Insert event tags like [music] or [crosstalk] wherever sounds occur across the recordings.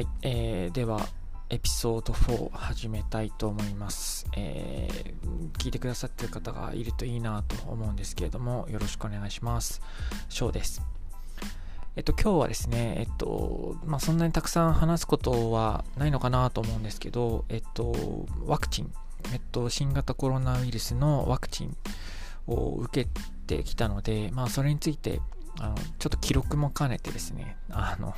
はい、えー、では、エピソード4始めたいと思います、えー、聞いてくださってる方がいるといいなと思うんですけれども、よろしくお願いします。ショーです。えっと、今日はですね、えっと、まあ、そんなにたくさん話すことはないのかなと思うんですけど、えっと、ワクチン、えっと、新型コロナウイルスのワクチンを受けてきたので、まあ、それについて、あのちょっと記録も兼ねてですね、あの、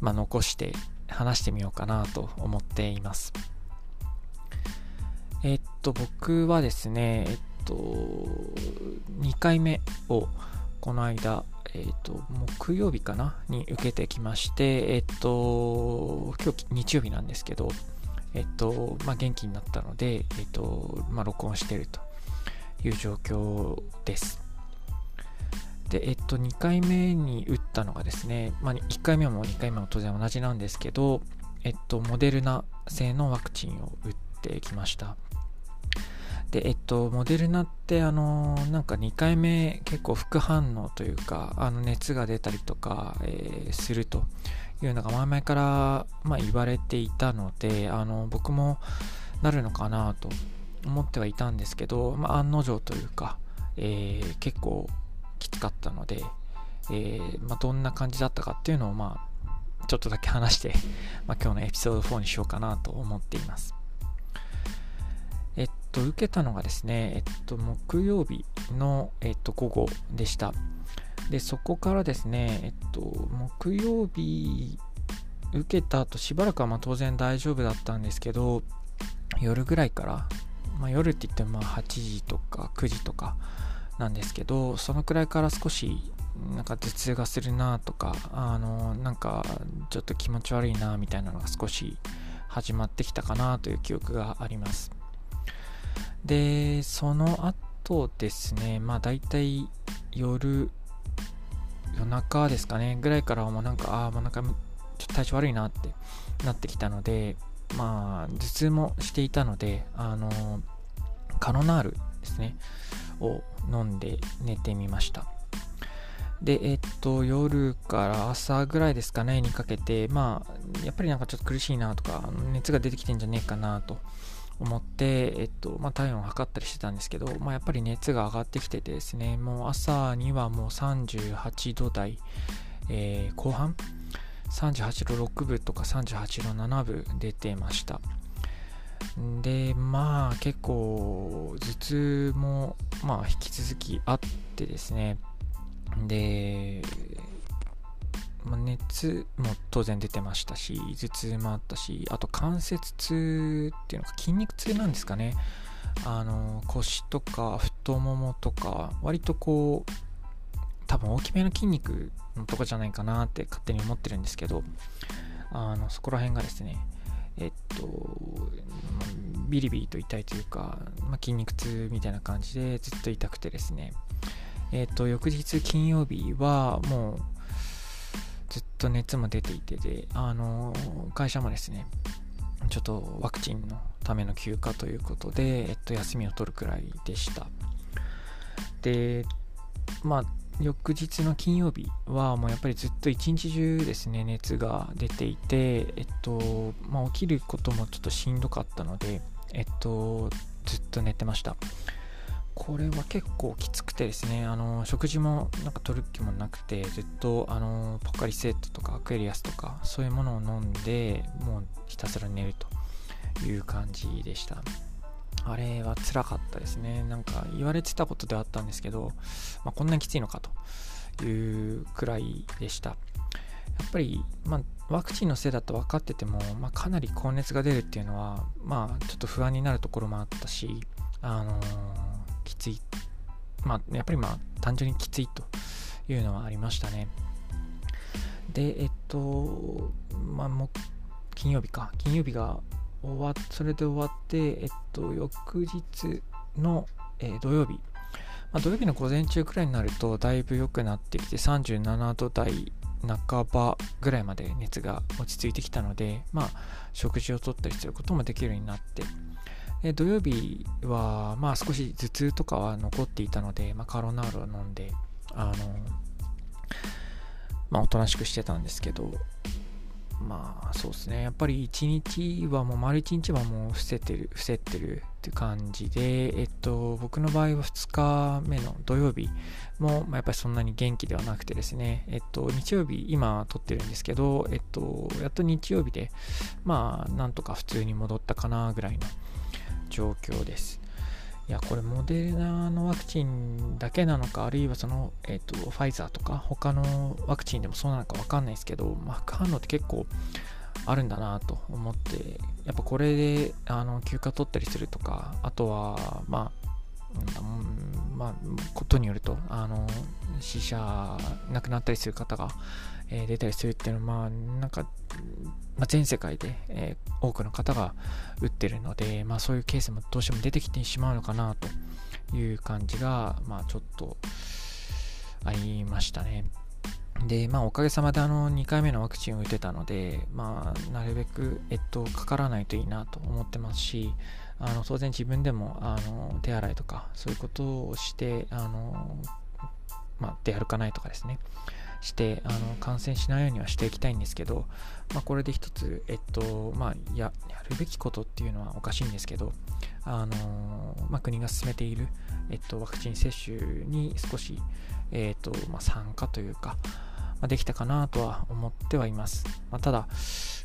まあ、残して話してみようかなと思っています。えっと、僕はですね、えっと、2回目をこの間、えっと、木曜日かなに受けてきまして、えっと、今日日曜日なんですけど、えっと、まあ、元気になったので、えっと、まあ、録音してるという状況です。で、えっと、2回目に打ったのがですね、まあ、1回目も2回目も当然同じなんですけど、えっと、モデルナ製のワクチンを打ってきました。で、えっと、モデルナって、あの、なんか2回目結構副反応というか、あの熱が出たりとか、えー、するというのが前々から、まあ、言われていたので、あの、僕もなるのかなと思ってはいたんですけど、まあ、案の定というか、えー、結構きつかったので、えー、まあ、どんな感じだったかっていうのを、まあ、ちょっとだけ話して [laughs] まあ、今日のエピソード4にしようかなと思っています。えっと、受けたのがですね、えっと、木曜日の、えっと、午後でした。で、そこからですね、えっと、木曜日受けた後しばらくはま当然大丈夫だったんですけど、夜ぐらいから、まあ、夜って言ってもまあ8時とか9時とか、なんですけどそのくらいから少しなんか頭痛がするなとかあのなんかちょっと気持ち悪いなみたいなのが少し始まってきたかなという記憶がありますでその後ですねまあ大体夜夜中ですかねぐらいからもうなんかああもうなんかちょっと体調悪いなってなってきたのでまあ頭痛もしていたのであのカロナールですねを飲んで寝てみました。で、えっと、夜から朝ぐらいですかね、にかけて、まあ、やっぱりなんかちょっと苦しいなとか、熱が出てきてんじゃねえかなと思って、えっと、まあ、体温を測ったりしてたんですけど、まあ、やっぱり熱が上がってきててですね、もう朝にはもう38度台、えー、後半？38度6分とか38度7分出てました。でまあ結構頭痛もまあ引き続きあってですねで、ま、熱も当然出てましたし頭痛もあったしあと関節痛っていうのか筋肉痛なんですかね。あの腰とか太ももとか割とこう多分大きめの筋肉のとこじゃないかなって勝手に思ってるんですけどあのそこら辺がですねえっと、ビリビリと痛いというか、ま、筋肉痛みたいな感じでずっと痛くてですね、えっと、翌日金曜日はもうずっと熱も出ていてで、あの、会社もですね、ちょっとワクチンのための休暇ということで、えっと、休みを取るくらいでした。で、まあ、翌日の金曜日はもうやっぱりずっと一日中ですね熱が出ていてえっとまあ起きることもちょっとしんどかったのでえっとずっと寝てましたこれは結構きつくてですねあの食事もなんか取る気もなくてずっとあのポカリセットとかアクエリアスとかそういうものを飲んでもうひたすら寝るという感じでしたあれは辛かったですね。なんか言われてたことではあったんですけど、まあ、こんなにきついのかというくらいでした。やっぱり、まあ、ワクチンのせいだと分かってても、まあ、かなり高熱が出るっていうのは、まあ、ちょっと不安になるところもあったし、あのー、きつい。まあ、やっぱりまあ、単純にきついというのはありましたね。で、えっと、まあ、も金曜日か。金曜日が終わっそれで終わって、えっと、翌日の、えー、土曜日、まあ、土曜日の午前中くらいになるとだいぶ良くなってきて37度台半ばぐらいまで熱が落ち着いてきたので、まあ、食事をとったりすることもできるようになってで土曜日は、まあ、少し頭痛とかは残っていたので、まあ、カロナールを飲んであの、まあ、おとなしくしてたんですけどまあそうですね。やっぱり1日はもう丸1日はもう伏せてる伏せてるって感じでえっと僕の場合は2日目の土曜日も、まあ、やっぱりそんなに元気ではなくてですね。えっと日曜日今撮ってるんですけどえっとやっと日曜日でまあなんとか普通に戻ったかなぐらいの状況です。いや、これモデルナのワクチンだけなのか、あるいはその、えっ、ー、と、ファイザーとか、他のワクチンでもそうなのかわかんないですけど、まあ、副反応って結構あるんだなと思って、やっぱこれで、あの、休暇取ったりするとか、あとは、まあ、まあ、ことによると、あの、死者、亡くなったりする方が、えー、出たりするっていうのは、まあ、なんか、まあ、全世界で、えー、多くの方が打ってるので、まあ、そういうケースもどうしても出てきてしまうのかなという感じが、まあ、ちょっとありましたね。で、まあ、おかげさまであの2回目のワクチンを打てたので、まあ、なるべく、えっと、かからないといいなと思ってますし、あの当然自分でもあの手洗いとかそういうことをしてあの、まあ、出歩かないとかですね。してあの感染しないようにはしていきたいんですけど、まあ、これで一つ、えっとまあ、ややるべきことっていうのはおかしいんですけど、あのまあ、国が進めている、えっと、ワクチン接種に少し、えっとまあ、参加というか、ま、できたかなとは思ってはいます。まあ、ただ、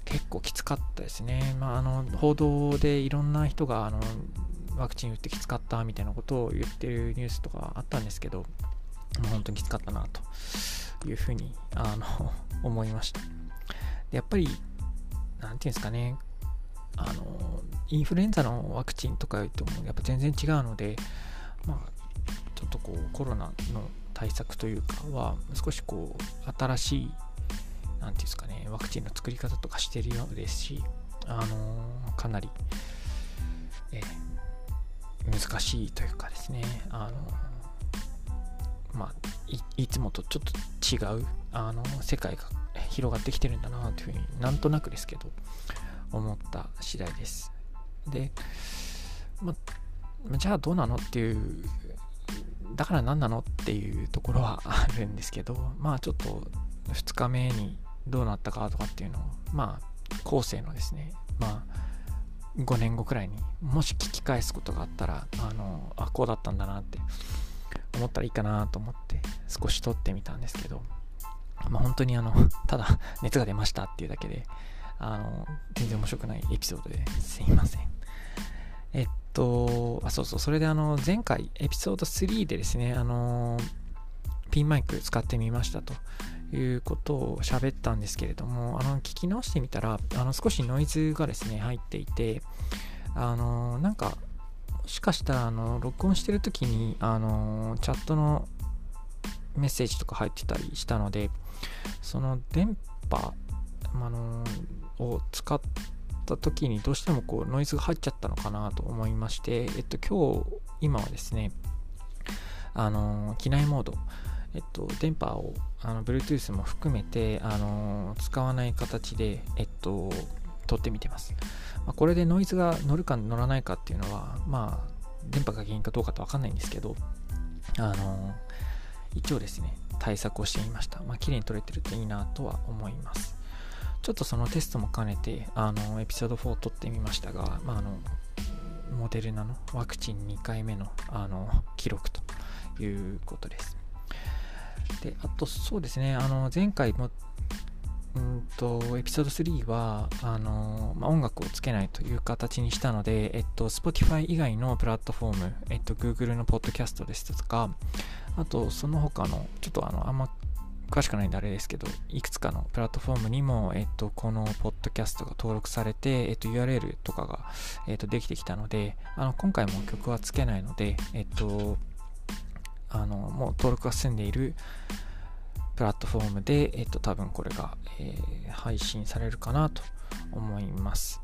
結構きつかったですね。まあ、あの報道でいろんな人があのワクチン打ってきつかったみたいなことを言ってるニュースとかあったんですけど、もう本当にきつかったなというふうにあの [laughs] 思いました。でやっぱり、なんていうんですかね、あのインフルエンザのワクチンとか言ってもやっぱ全然違うので、まあ、ちょっとこうコロナの対策というかは少しこう新しい何ていうんですかねワクチンの作り方とかしてるようですしあの、かなり、え、難しいというかですねあの、まあいつもとちょっと違うあの世界が広がってきてるんだなというふうになんとなくですけど思った次第です。で、まじゃあどうなのっていうだから何なのっていうところはあるんですけど、まあちょっと2日目にどうなったかとかっていうのを、まあ後世のですね、まあ5年後くらいにもし聞き返すことがあったら、あの、あ、こうだったんだなって思ったらいいかなと思って少し撮ってみたんですけど、まあ本当にあの、ただ熱が出ましたっていうだけで、あの、全然面白くないエピソードですいません。えっと、あ、そうそう、それであの、前回、エピソード3でですね、あの、ピンマイク使ってみましたと。いうことを喋ったんですけれども、あの、聞き直してみたら、あの、少しノイズがですね、入っていて、あの、なんか、もしかしたら、あの、録音してる時に、あの、チャットのメッセージとか入ってたりしたので、その電波、あの、を使って、った時にどうしてもこうノイズが入っちゃったのかなと思いまして、えっと、今日、今はですね、あの、機内モード、えっと、電波を、あの、Bluetooth も含めて、あの、使わない形で、えっと、撮ってみてます。まあ、これでノイズが乗るか乗らないかっていうのは、まあ、電波が原因かどうかとわかんないんですけど、あの、一応ですね、対策をしてみました。まあ、綺麗に撮れてるといいなとは思います。ちょっとそのテストも兼ねて、あの、エピソード4を撮ってみましたが、まあ、あの、モデルナのワクチン2回目の、あの、記録ということです。で、あと、そうですね、あの、前回も、うんと、エピソード3は、あの、まあ、音楽をつけないという形にしたので、えっと、Spotify 以外のプラットフォーム、えっと、Google のポッドキャストですとか、あと、その他の、ちょっとあの、あんま詳しくないんであれですけど、いくつかのプラットフォームにも、えっと、このポッドキャストが登録されて、えっと、URL とかが、えっと、できてきたので、あの、今回も曲はつけないので、えっと、あの、もう登録が済んでいるプラットフォームで、えっと、多分これが、えー、配信されるかなと思います。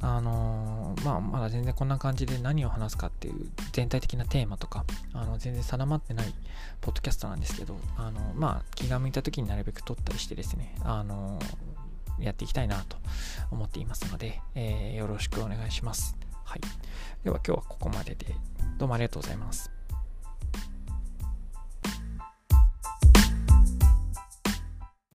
あのー、まあ、まだ全然こんな感じで何を話すかっていう全体的なテーマとか、あの、全然定まってないポッドキャストなんですけど、あの、まあ、気が向いた時になるべく撮ったりしてですね、あのー、やっていきたいなと思っていますので、え、よろしくお願いします。はい。では今日はここまでで、どうもありがとうございます。